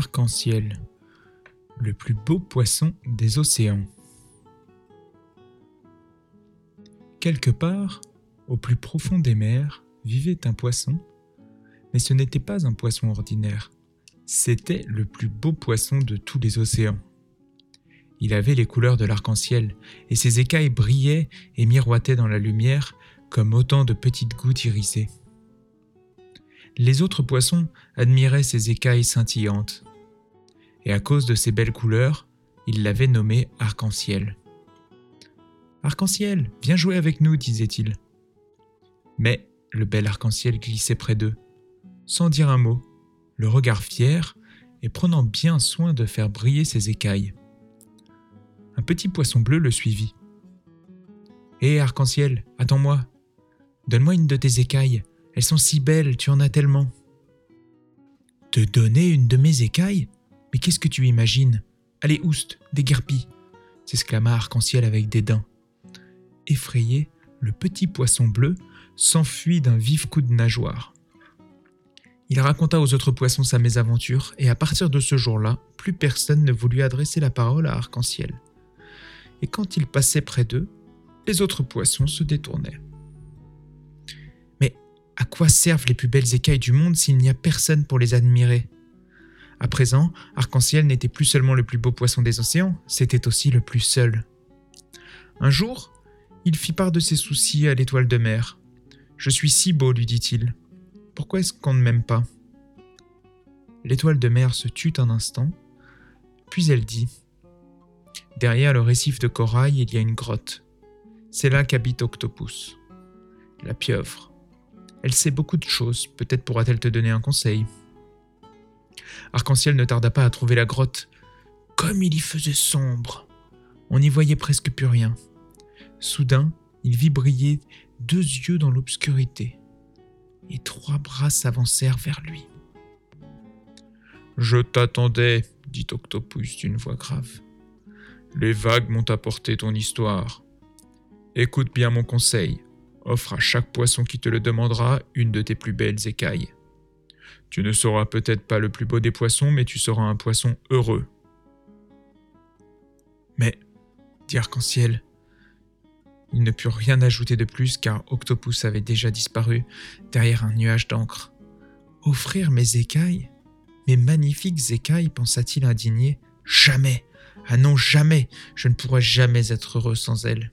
Arc-en-ciel, le plus beau poisson des océans. Quelque part, au plus profond des mers, vivait un poisson, mais ce n'était pas un poisson ordinaire, c'était le plus beau poisson de tous les océans. Il avait les couleurs de l'arc-en-ciel, et ses écailles brillaient et miroitaient dans la lumière comme autant de petites gouttes irisées. Les autres poissons admiraient ses écailles scintillantes, et à cause de ses belles couleurs, ils l'avaient nommé Arc-en-ciel. Arc-en-ciel, viens jouer avec nous, disait-il. Mais le bel arc-en-ciel glissait près d'eux, sans dire un mot, le regard fier et prenant bien soin de faire briller ses écailles. Un petit poisson bleu le suivit. Hé, arc-en-ciel, attends-moi. Donne-moi une de tes écailles. Elles sont si belles, tu en as tellement. Te donner une de mes écailles? Mais qu'est-ce que tu imagines? Allez, oust, déguerpis s'exclama Arc-en-ciel avec dédain. Effrayé, le petit poisson bleu s'enfuit d'un vif coup de nageoire. Il raconta aux autres poissons sa mésaventure, et à partir de ce jour-là, plus personne ne voulut adresser la parole à Arc-en-ciel. Et quand il passait près d'eux, les autres poissons se détournaient. Mais à quoi servent les plus belles écailles du monde s'il n'y a personne pour les admirer? À présent, Arc-en-ciel n'était plus seulement le plus beau poisson des océans, c'était aussi le plus seul. Un jour, il fit part de ses soucis à l'étoile de mer. Je suis si beau, lui dit-il. Pourquoi est-ce qu'on ne m'aime pas? L'étoile de mer se tut un instant, puis elle dit Derrière le récif de corail, il y a une grotte. C'est là qu'habite Octopus, la pieuvre. Elle sait beaucoup de choses, peut-être pourra-t-elle te donner un conseil. Arc-en-ciel ne tarda pas à trouver la grotte. Comme il y faisait sombre On n'y voyait presque plus rien. Soudain, il vit briller deux yeux dans l'obscurité et trois bras s'avancèrent vers lui. Je t'attendais, dit Octopus d'une voix grave. Les vagues m'ont apporté ton histoire. Écoute bien mon conseil. Offre à chaque poisson qui te le demandera une de tes plus belles écailles. Tu ne seras peut-être pas le plus beau des poissons, mais tu seras un poisson heureux. Mais, dit Arc-en-Ciel, il ne put rien ajouter de plus car Octopus avait déjà disparu derrière un nuage d'encre. Offrir mes écailles Mes magnifiques écailles pensa-t-il indigné. Jamais Ah non, jamais Je ne pourrais jamais être heureux sans elles.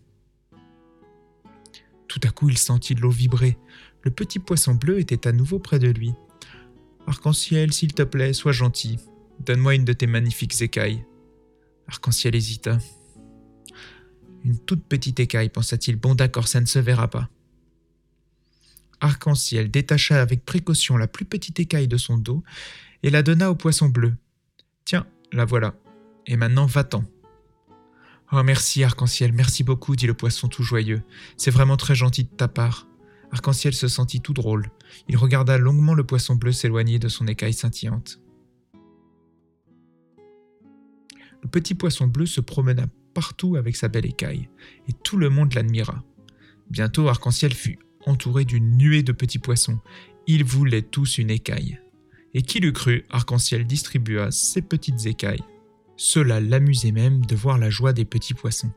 Tout à coup, il sentit l'eau vibrer. Le petit poisson bleu était à nouveau près de lui. Arc-en-ciel, s'il te plaît, sois gentil. Donne-moi une de tes magnifiques écailles. Arc-en-ciel hésita. Une toute petite écaille, pensa-t-il. Bon d'accord, ça ne se verra pas. Arc-en-ciel détacha avec précaution la plus petite écaille de son dos et la donna au poisson bleu. Tiens, la voilà. Et maintenant va-t'en. Oh merci, Arc-en-ciel, merci beaucoup, dit le poisson tout joyeux. C'est vraiment très gentil de ta part. Arc-en-ciel se sentit tout drôle. Il regarda longuement le poisson bleu s'éloigner de son écaille scintillante. Le petit poisson bleu se promena partout avec sa belle écaille, et tout le monde l'admira. Bientôt Arc-en-Ciel fut entouré d'une nuée de petits poissons. Ils voulaient tous une écaille. Et qui l'eût cru, Arc-en-Ciel distribua ses petites écailles. Cela l'amusait même de voir la joie des petits poissons.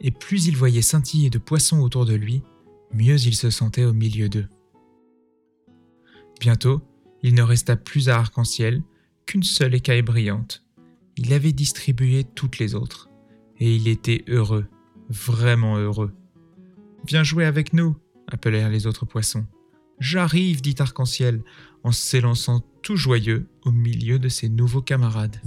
Et plus il voyait scintiller de poissons autour de lui, mieux il se sentait au milieu d'eux. Bientôt, il ne resta plus à Arc-en-Ciel qu'une seule écaille brillante. Il avait distribué toutes les autres et il était heureux, vraiment heureux. Viens jouer avec nous, appelèrent les autres poissons. J'arrive, dit Arc-en-Ciel, en s'élançant tout joyeux au milieu de ses nouveaux camarades.